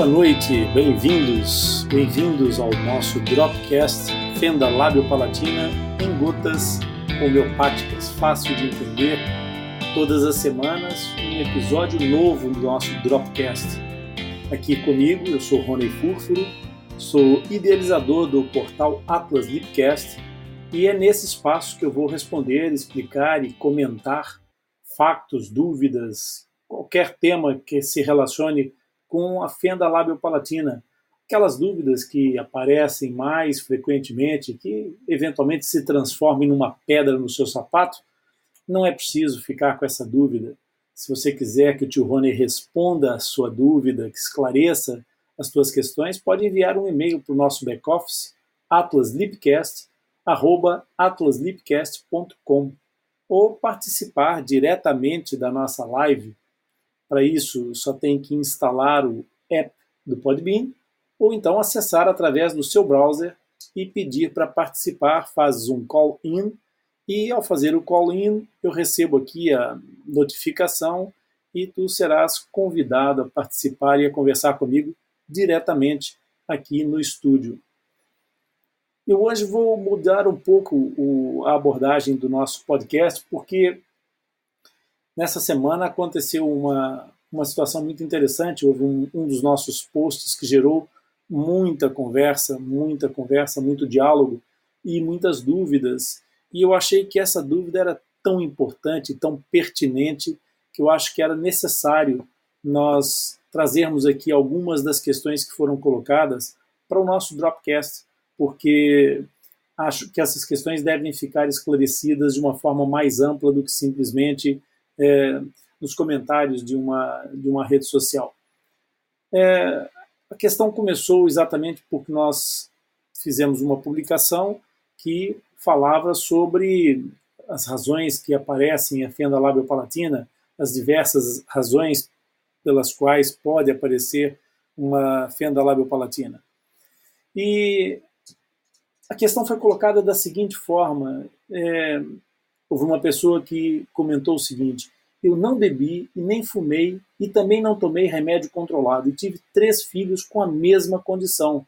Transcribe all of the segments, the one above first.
Boa noite, bem-vindos, bem-vindos ao nosso Dropcast Fenda Lábio Palatina em gotas homeopáticas, fácil de entender. Todas as semanas, um episódio novo do nosso Dropcast. Aqui comigo, eu sou Rony Furfuro, sou idealizador do portal Atlas Lipcast e é nesse espaço que eu vou responder, explicar e comentar factos, dúvidas, qualquer tema que se relacione com a fenda lábio-palatina. Aquelas dúvidas que aparecem mais frequentemente, que eventualmente se transformam numa pedra no seu sapato, não é preciso ficar com essa dúvida. Se você quiser que o tio Rony responda a sua dúvida, que esclareça as suas questões, pode enviar um e-mail para o nosso back-office, atlaslipcast.com ou participar diretamente da nossa live para isso, só tem que instalar o app do Podbean ou então acessar através do seu browser e pedir para participar, faz um call-in e ao fazer o call-in eu recebo aqui a notificação e tu serás convidado a participar e a conversar comigo diretamente aqui no estúdio. Eu hoje vou mudar um pouco a abordagem do nosso podcast porque Nessa semana aconteceu uma, uma situação muito interessante. Houve um, um dos nossos posts que gerou muita conversa, muita conversa, muito diálogo e muitas dúvidas. E eu achei que essa dúvida era tão importante, tão pertinente, que eu acho que era necessário nós trazermos aqui algumas das questões que foram colocadas para o nosso Dropcast, porque acho que essas questões devem ficar esclarecidas de uma forma mais ampla do que simplesmente é, nos comentários de uma, de uma rede social. É, a questão começou exatamente porque nós fizemos uma publicação que falava sobre as razões que aparecem em fenda lábio-palatina, as diversas razões pelas quais pode aparecer uma fenda lábio-palatina. E a questão foi colocada da seguinte forma: é, houve uma pessoa que comentou o seguinte: eu não bebi e nem fumei e também não tomei remédio controlado e tive três filhos com a mesma condição.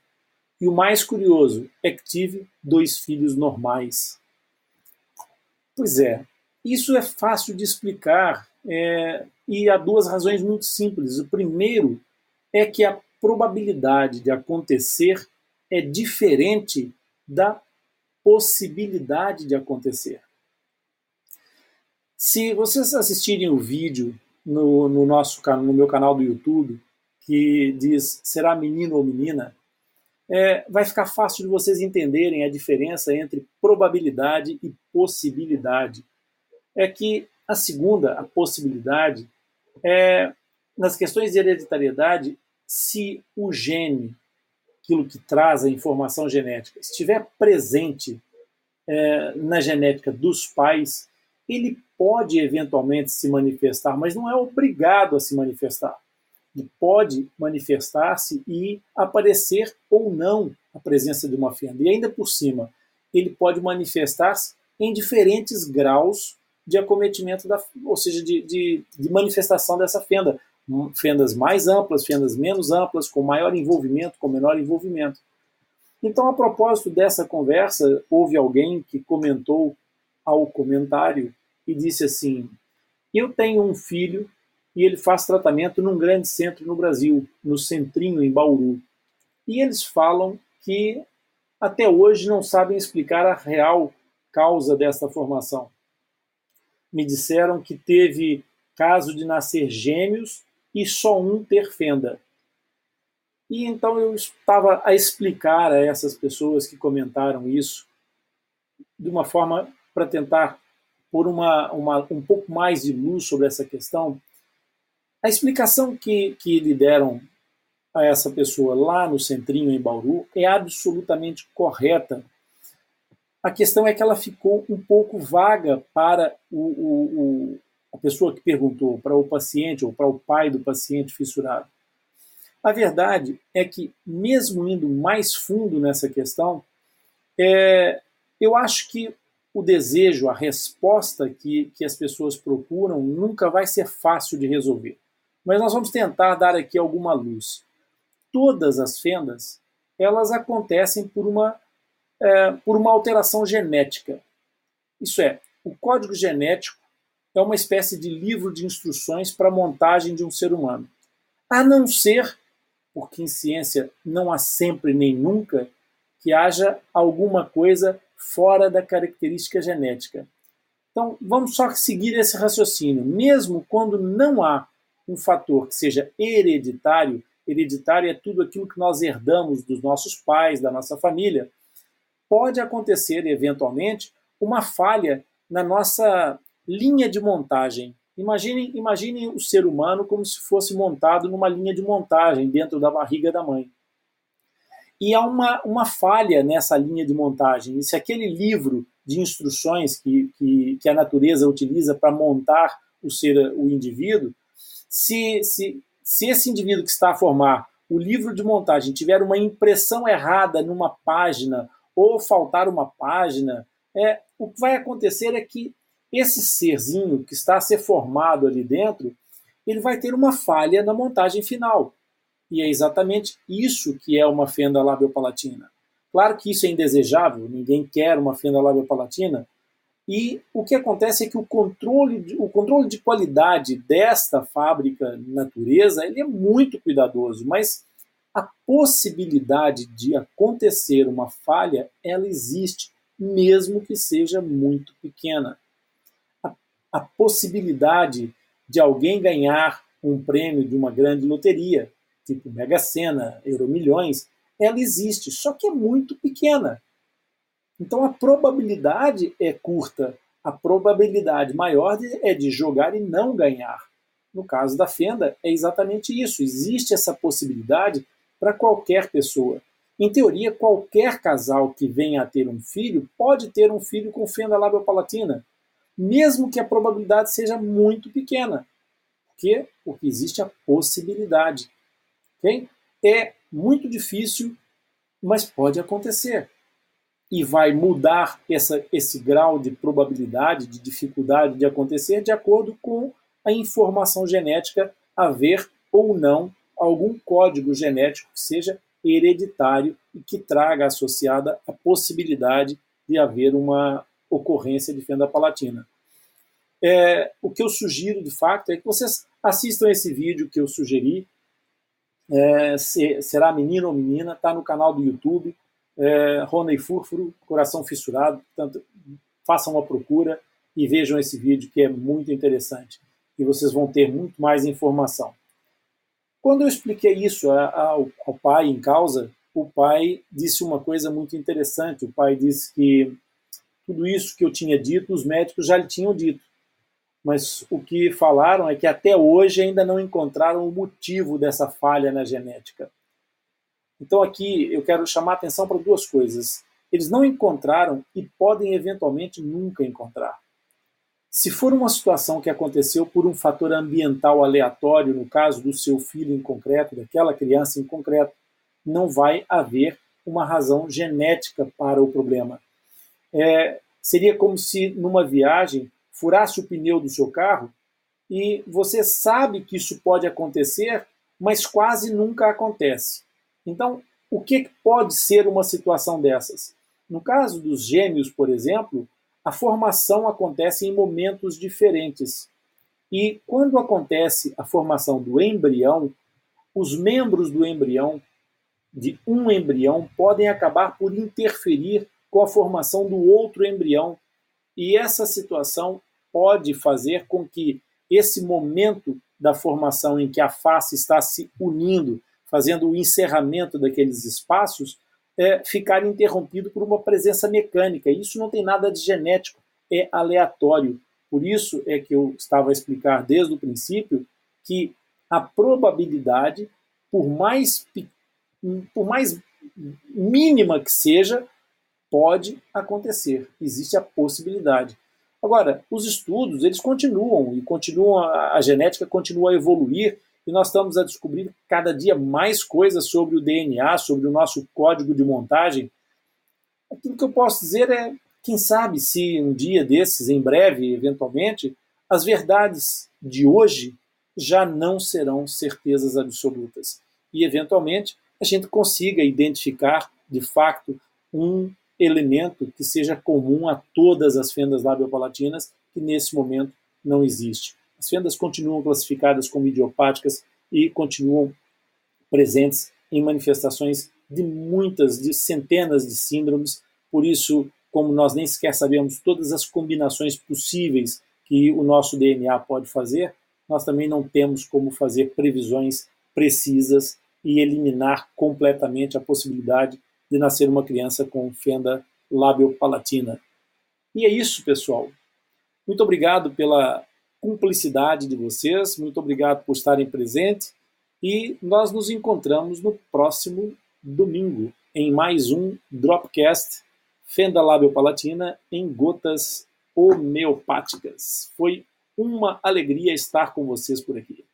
E o mais curioso é que tive dois filhos normais. Pois é, isso é fácil de explicar é, e há duas razões muito simples. O primeiro é que a probabilidade de acontecer é diferente da possibilidade de acontecer. Se vocês assistirem o vídeo no, no, nosso no meu canal do YouTube que diz será menino ou menina, é, vai ficar fácil de vocês entenderem a diferença entre probabilidade e possibilidade. É que a segunda, a possibilidade, é nas questões de hereditariedade, se o gene, aquilo que traz a informação genética, estiver presente é, na genética dos pais, ele pode eventualmente se manifestar, mas não é obrigado a se manifestar. Ele pode manifestar-se e aparecer ou não a presença de uma fenda. E ainda por cima, ele pode manifestar-se em diferentes graus de acometimento, da, ou seja, de, de, de manifestação dessa fenda. Fendas mais amplas, fendas menos amplas, com maior envolvimento, com menor envolvimento. Então, a propósito dessa conversa, houve alguém que comentou ao comentário e disse assim: Eu tenho um filho e ele faz tratamento num grande centro no Brasil, no Centrinho, em Bauru. E eles falam que até hoje não sabem explicar a real causa dessa formação. Me disseram que teve caso de nascer gêmeos e só um ter fenda. E então eu estava a explicar a essas pessoas que comentaram isso de uma forma para tentar por uma, uma, um pouco mais de luz sobre essa questão, a explicação que, que lhe deram a essa pessoa lá no centrinho em Bauru é absolutamente correta. A questão é que ela ficou um pouco vaga para o, o, o, a pessoa que perguntou, para o paciente ou para o pai do paciente fissurado. A verdade é que, mesmo indo mais fundo nessa questão, é, eu acho que o desejo, a resposta que, que as pessoas procuram nunca vai ser fácil de resolver. Mas nós vamos tentar dar aqui alguma luz. Todas as fendas, elas acontecem por uma, é, por uma alteração genética. Isso é, o código genético é uma espécie de livro de instruções para a montagem de um ser humano. A não ser, porque em ciência não há sempre nem nunca, que haja alguma coisa fora da característica genética. Então, vamos só seguir esse raciocínio. Mesmo quando não há um fator que seja hereditário, hereditário é tudo aquilo que nós herdamos dos nossos pais, da nossa família, pode acontecer eventualmente uma falha na nossa linha de montagem. Imaginem, imaginem o ser humano como se fosse montado numa linha de montagem dentro da barriga da mãe. E há uma, uma falha nessa linha de montagem. E se aquele livro de instruções que, que, que a natureza utiliza para montar o ser, o indivíduo, se, se, se esse indivíduo que está a formar o livro de montagem tiver uma impressão errada numa página ou faltar uma página, é, o que vai acontecer é que esse serzinho que está a ser formado ali dentro, ele vai ter uma falha na montagem final. E é exatamente isso que é uma fenda labiopalatina. Claro que isso é indesejável, ninguém quer uma fenda labiopalatina, e o que acontece é que o controle, o controle de qualidade desta fábrica natureza ele é muito cuidadoso, mas a possibilidade de acontecer uma falha, ela existe, mesmo que seja muito pequena. A, a possibilidade de alguém ganhar um prêmio de uma grande loteria, tipo Mega Sena, Euromilhões, ela existe, só que é muito pequena. Então a probabilidade é curta. A probabilidade maior é de jogar e não ganhar. No caso da fenda, é exatamente isso. Existe essa possibilidade para qualquer pessoa. Em teoria, qualquer casal que venha a ter um filho pode ter um filho com fenda labiopalatina, mesmo que a probabilidade seja muito pequena. Por quê? Porque existe a possibilidade. Okay? É muito difícil, mas pode acontecer. E vai mudar essa, esse grau de probabilidade, de dificuldade de acontecer, de acordo com a informação genética haver ou não algum código genético que seja hereditário e que traga associada a possibilidade de haver uma ocorrência de fenda palatina. É, o que eu sugiro, de fato, é que vocês assistam esse vídeo que eu sugeri, é, se, será menino ou menina, está no canal do YouTube, é, Rony Furfuro, Coração Fissurado, portanto, façam uma procura e vejam esse vídeo que é muito interessante e vocês vão ter muito mais informação. Quando eu expliquei isso ao, ao pai em causa, o pai disse uma coisa muito interessante. O pai disse que tudo isso que eu tinha dito, os médicos já lhe tinham dito mas o que falaram é que até hoje ainda não encontraram o motivo dessa falha na genética. Então aqui eu quero chamar a atenção para duas coisas. Eles não encontraram e podem eventualmente nunca encontrar. Se for uma situação que aconteceu por um fator ambiental aleatório, no caso do seu filho em concreto, daquela criança em concreto, não vai haver uma razão genética para o problema. É, seria como se numa viagem furasse o pneu do seu carro e você sabe que isso pode acontecer, mas quase nunca acontece. Então, o que pode ser uma situação dessas? No caso dos gêmeos, por exemplo, a formação acontece em momentos diferentes. E quando acontece a formação do embrião, os membros do embrião, de um embrião, podem acabar por interferir com a formação do outro embrião. E essa situação pode fazer com que esse momento da formação em que a face está se unindo, fazendo o encerramento daqueles espaços, é, ficar interrompido por uma presença mecânica. Isso não tem nada de genético, é aleatório. Por isso é que eu estava a explicar desde o princípio que a probabilidade por mais, por mais mínima que seja, pode acontecer. Existe a possibilidade. Agora, os estudos, eles continuam, e continuam, a genética continua a evoluir, e nós estamos a descobrir cada dia mais coisas sobre o DNA, sobre o nosso código de montagem. Aquilo que eu posso dizer é, quem sabe se um dia desses, em breve, eventualmente, as verdades de hoje já não serão certezas absolutas. E, eventualmente, a gente consiga identificar, de fato, um elemento que seja comum a todas as fendas labiopalatinas, que nesse momento não existe. As fendas continuam classificadas como idiopáticas e continuam presentes em manifestações de muitas, de centenas de síndromes. Por isso, como nós nem sequer sabemos todas as combinações possíveis que o nosso DNA pode fazer, nós também não temos como fazer previsões precisas e eliminar completamente a possibilidade de nascer uma criança com fenda labiopalatina. E é isso, pessoal. Muito obrigado pela cumplicidade de vocês, muito obrigado por estarem presentes e nós nos encontramos no próximo domingo em mais um Dropcast Fenda Labiopalatina em gotas homeopáticas. Foi uma alegria estar com vocês por aqui.